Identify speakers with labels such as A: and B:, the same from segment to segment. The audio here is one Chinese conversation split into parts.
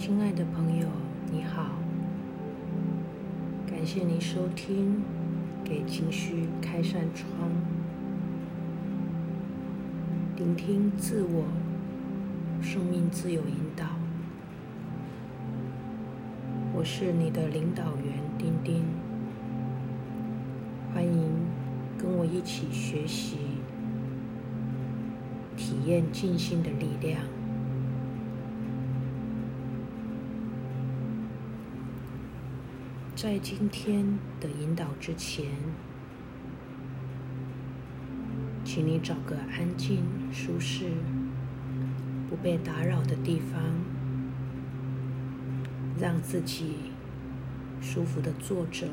A: 亲爱的朋友，你好，感谢您收听《给情绪开扇窗》，聆听自我生命自由引导。我是你的领导员丁丁，欢迎跟我一起学习，体验静心的力量。在今天的引导之前，请你找个安静、舒适、不被打扰的地方，让自己舒服的坐着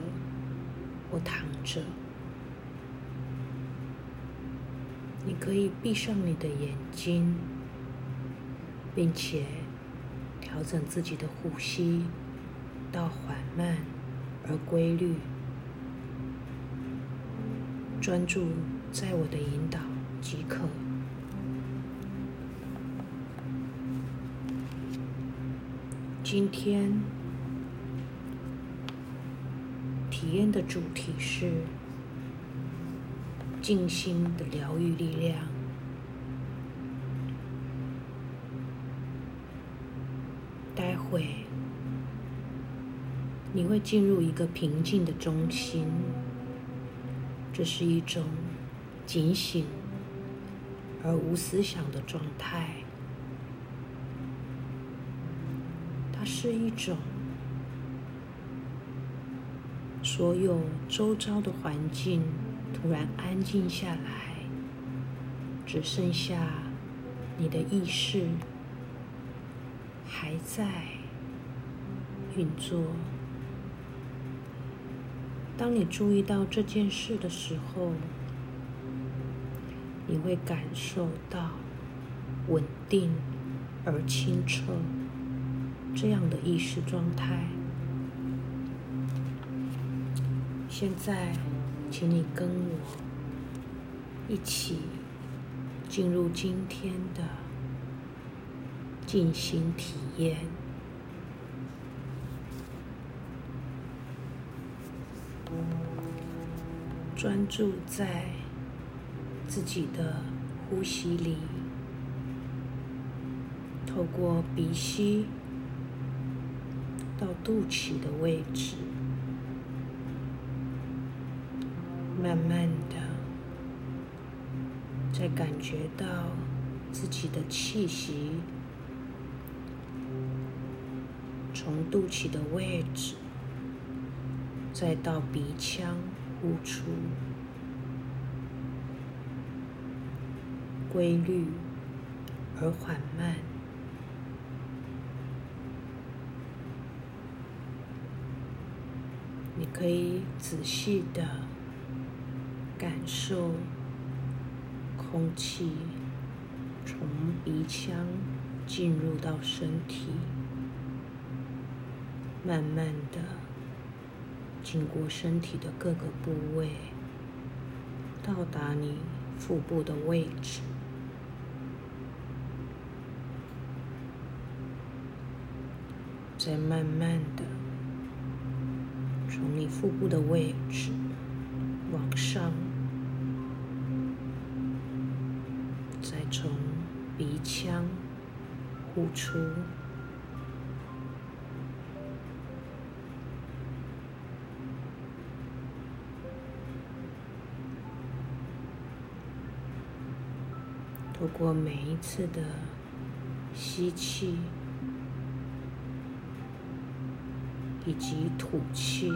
A: 或躺着。你可以闭上你的眼睛，并且调整自己的呼吸到缓慢。而规律，专注在我的引导即可。今天体验的主题是静心的疗愈力量。待会。你会进入一个平静的中心，这是一种警醒而无思想的状态。它是一种所有周遭的环境突然安静下来，只剩下你的意识还在运作。当你注意到这件事的时候，你会感受到稳定而清澈这样的意识状态。现在，请你跟我一起进入今天的静心体验。专注在自己的呼吸里，透过鼻吸到肚脐的位置，慢慢的在感觉到自己的气息从肚脐的位置，再到鼻腔。呼出，规律而缓慢。你可以仔细的感受空气从鼻腔进入到身体，慢慢的。经过身体的各个部位，到达你腹部的位置，再慢慢的从你腹部的位置往上，再从鼻腔呼出。透过每一次的吸气以及吐气，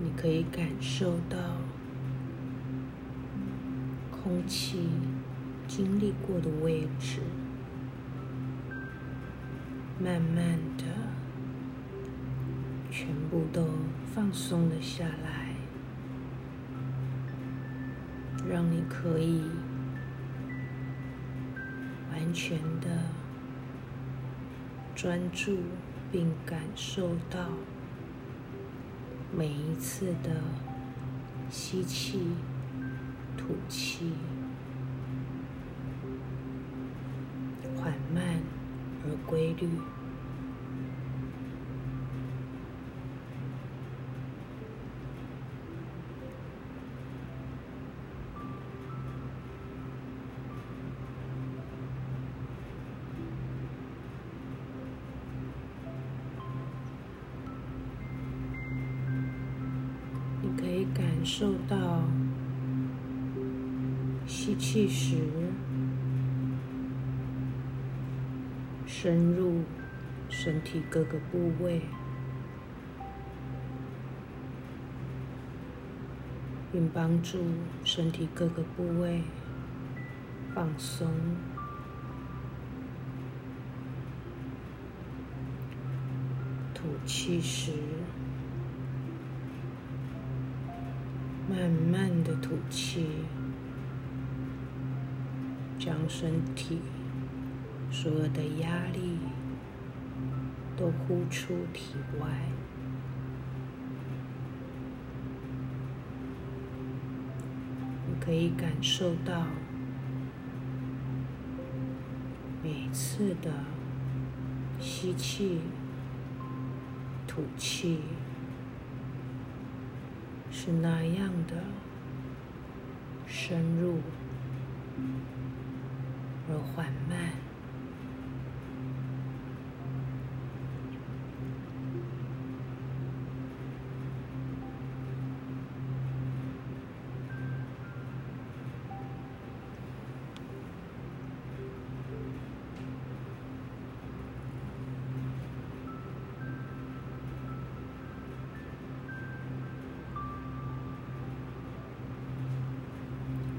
A: 你可以感受到空气经历过的位置，慢慢的全部都放松了下来。让你可以完全的专注，并感受到每一次的吸气、吐气，缓慢而规律。可以感受到吸气时。深入身体各个部位，并帮助身体各个部位放松。吐气时，慢慢的吐气，将身体。所有的压力都呼出体外，你可以感受到每次的吸气、吐气是那样的深入而缓慢。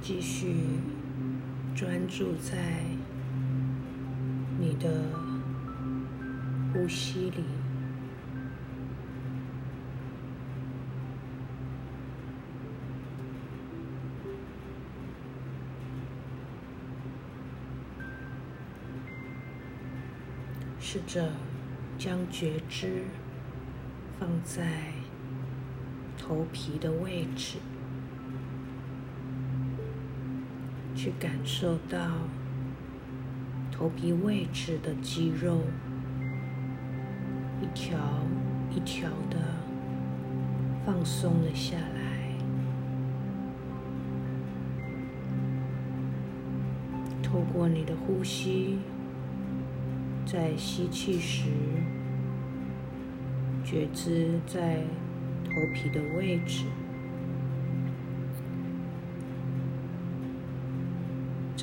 A: 继续专注在你的呼吸里，试着将觉知放在头皮的位置。去感受到头皮位置的肌肉一条一条的放松了下来，透过你的呼吸，在吸气时觉知在头皮的位置。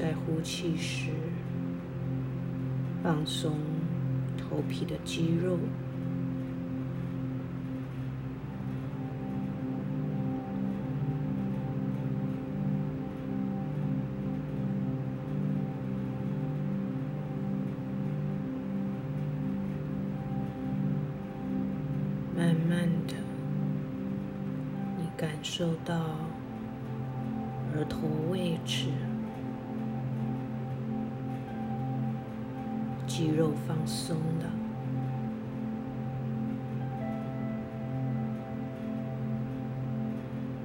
A: 在呼气时，放松头皮的肌肉，慢慢的，你感受到额头位置。肌肉放松了，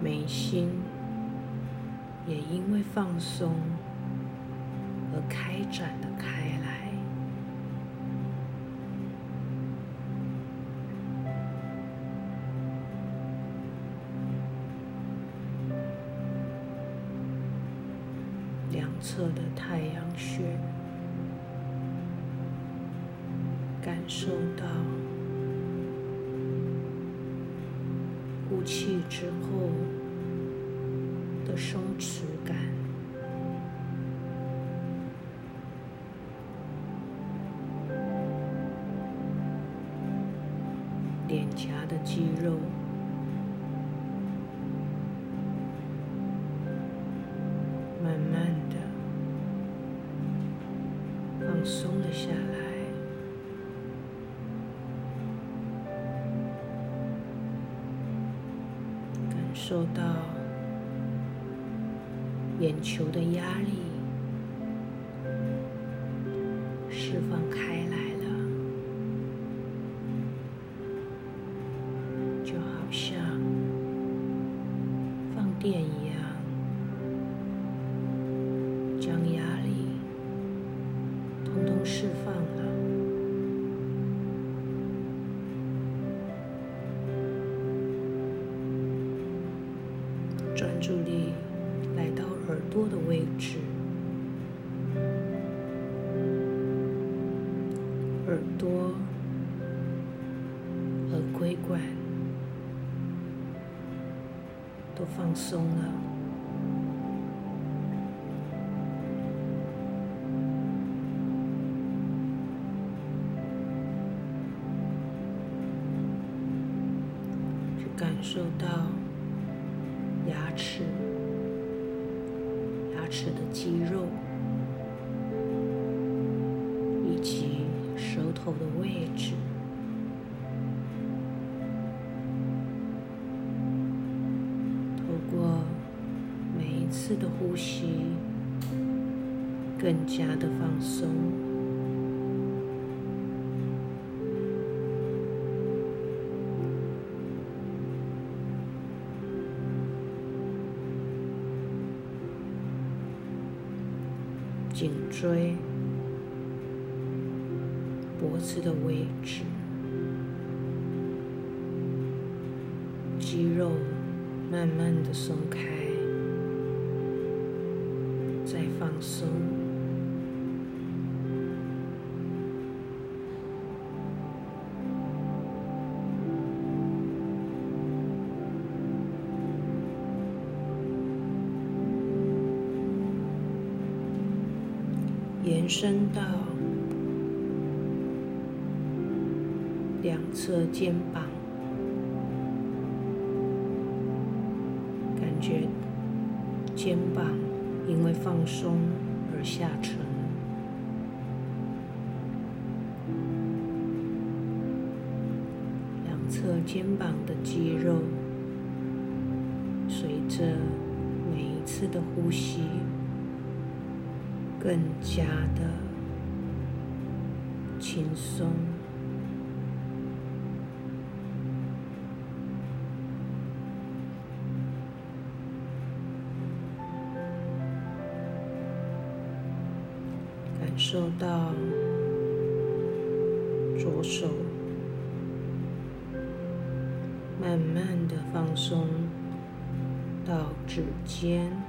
A: 眉心也因为放松而开展的开。的松弛感，脸颊的肌肉慢慢的放松了下来。感受到眼球的压力释放开来了就好像放电一样将压力通通释放了。专注力来到耳朵的位置，耳朵、耳归管都放松了。肌肉，以及舌头的位置。透过每一次的呼吸，更加的放松。椎、脖子的位置，肌肉慢慢的松开，再放松。延伸到两侧肩膀，感觉肩膀因为放松而下沉，两侧肩膀的肌肉随着每一次的呼吸。更加的轻松，感受到左手慢慢的放松到指尖。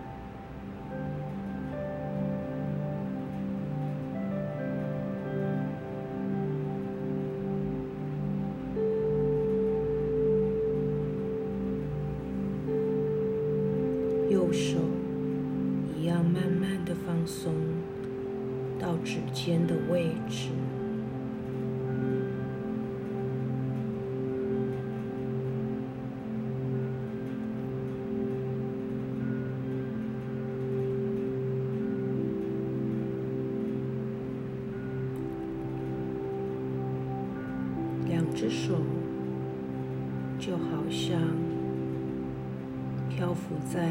A: 浮在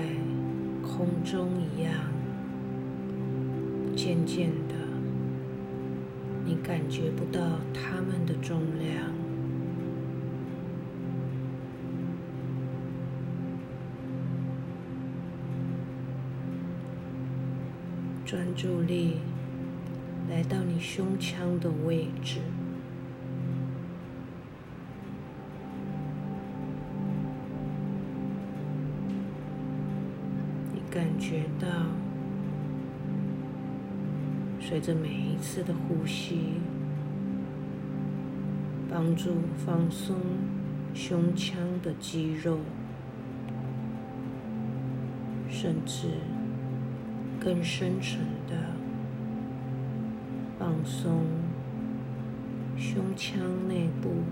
A: 空中一样，渐渐的，你感觉不到它们的重量，专注力来到你胸腔的位置。感觉到，随着每一次的呼吸，帮助放松胸腔的肌肉，甚至更深层的放松胸腔内部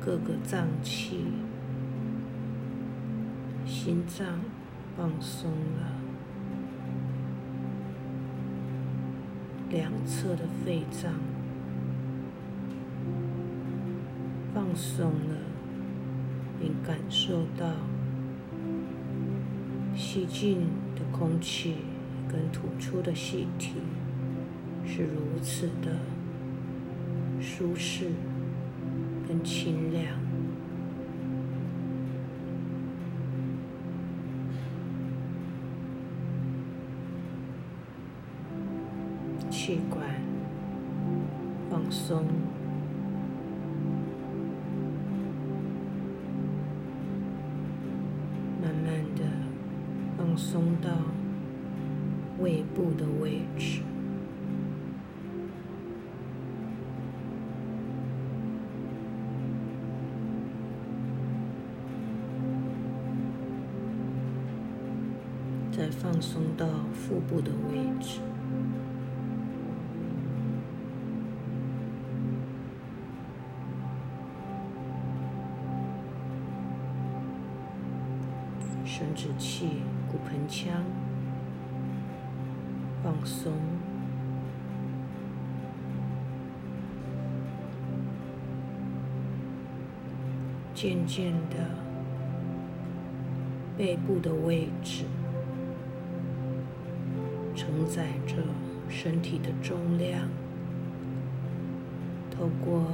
A: 各个脏器、心脏。放松了，两侧的肺脏放松了，并感受到吸进的空气跟吐出的气体是如此的舒适跟清凉。再放松到腹部的位置，生殖器、骨盆腔放松，渐渐的背部的位置。承载着身体的重量，透过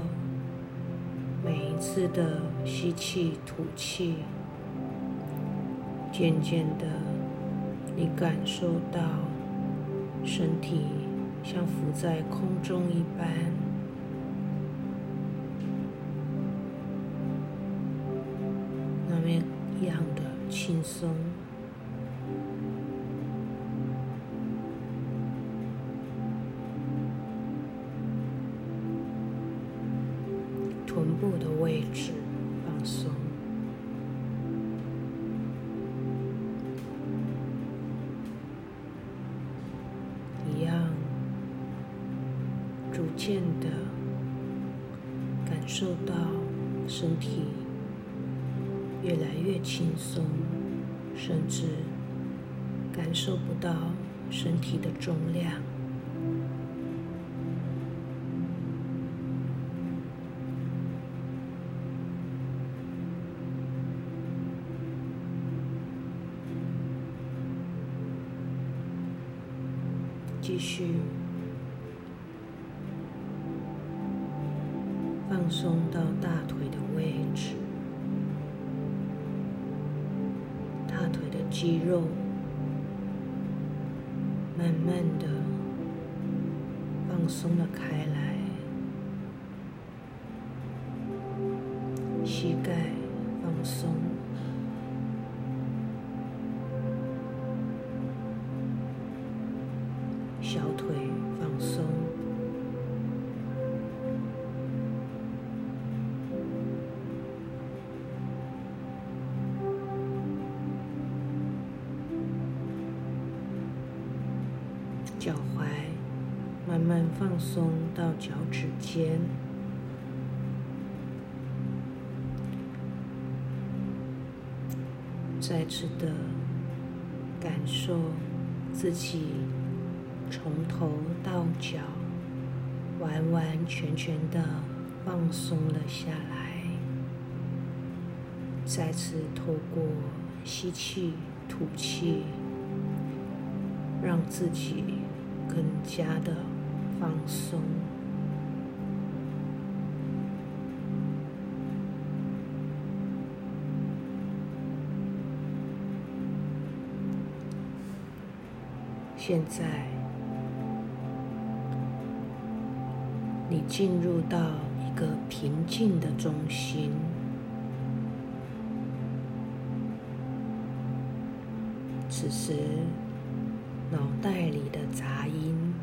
A: 每一次的吸气、吐气，渐渐的，你感受到身体像浮在空中一般，那么样的轻松。甚至感受不到身体的重量。小腿放松，脚踝慢慢放松到脚趾尖，再次的感受自己。从头到脚，完完全全的放松了下来。再次透过吸气、吐气，让自己更加的放松。现在。你进入到一个平静的中心，此时脑袋里的杂音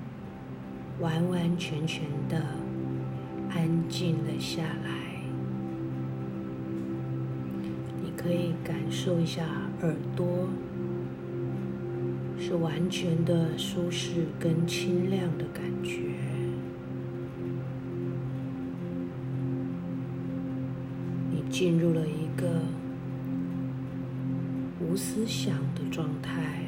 A: 完完全全的安静了下来。你可以感受一下耳朵是完全的舒适跟清亮的感觉。进入了一个无思想的状态，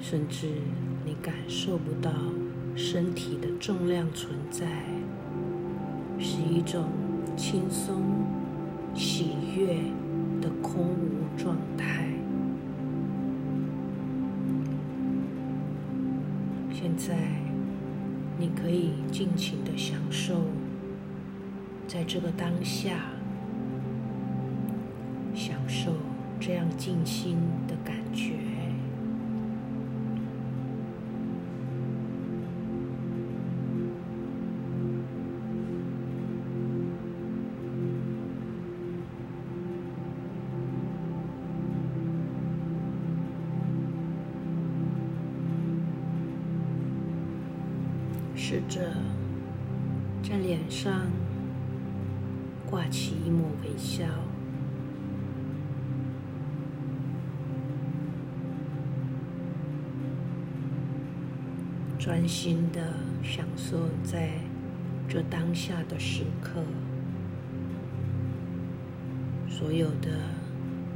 A: 甚至你感受不到身体的重量存在，是一种轻松、喜悦的空无状态。现在，你可以尽情的享受。在这个当下享受这样静心的感觉。试着在脸上挂起一抹微笑，专心的享受在这当下的时刻，所有的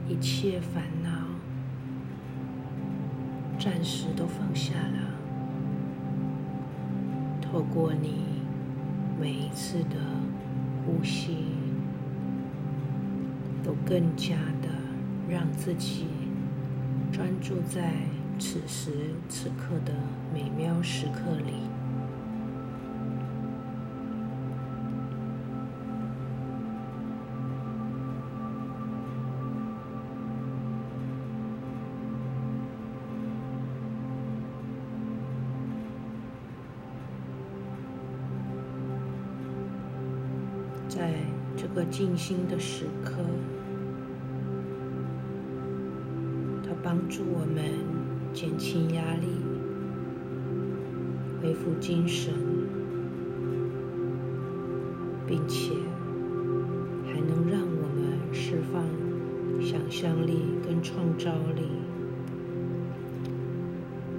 A: 一切烦恼暂时都放下了。透过你每一次的呼吸，都更加的让自己专注在此时此刻的美妙时刻里。在这个静心的时刻，帮助我们减轻压力、恢复精神，并且还能让我们释放想象力跟创造力，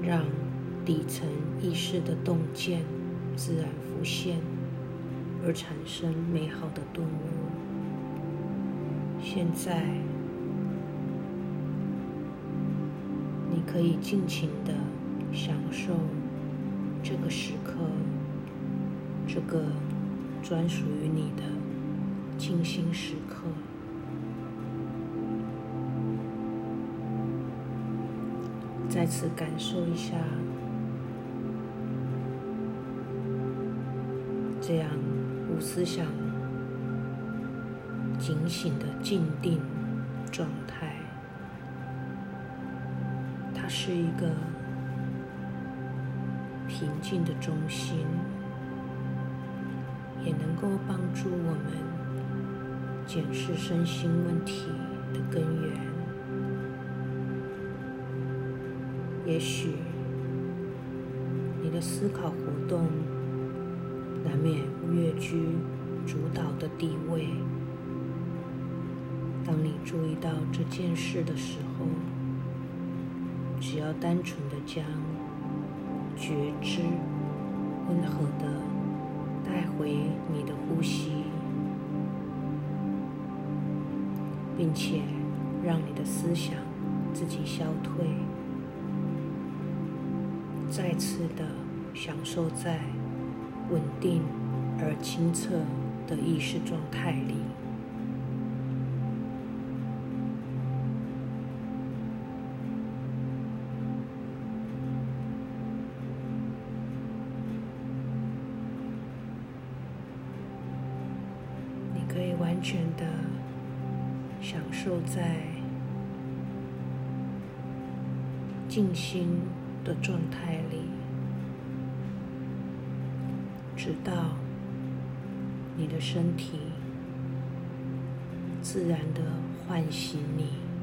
A: 让底层意识的洞见自然浮现。而产生美好的顿悟。现在，可以尽情的享受这个时刻，这个专属于你的静心时刻。再次感受一下这样。无思想、警醒的静定状态，它是一个平静的中心，也能够帮助我们检视身心问题的根源。也许你的思考活动。难免跃居主导的地位。当你注意到这件事的时候，只要单纯的将觉知温和的带回你的呼吸，并且让你的思想自己消退，再次的享受在。稳定而清澈的意识状态里，身体自然的唤醒你。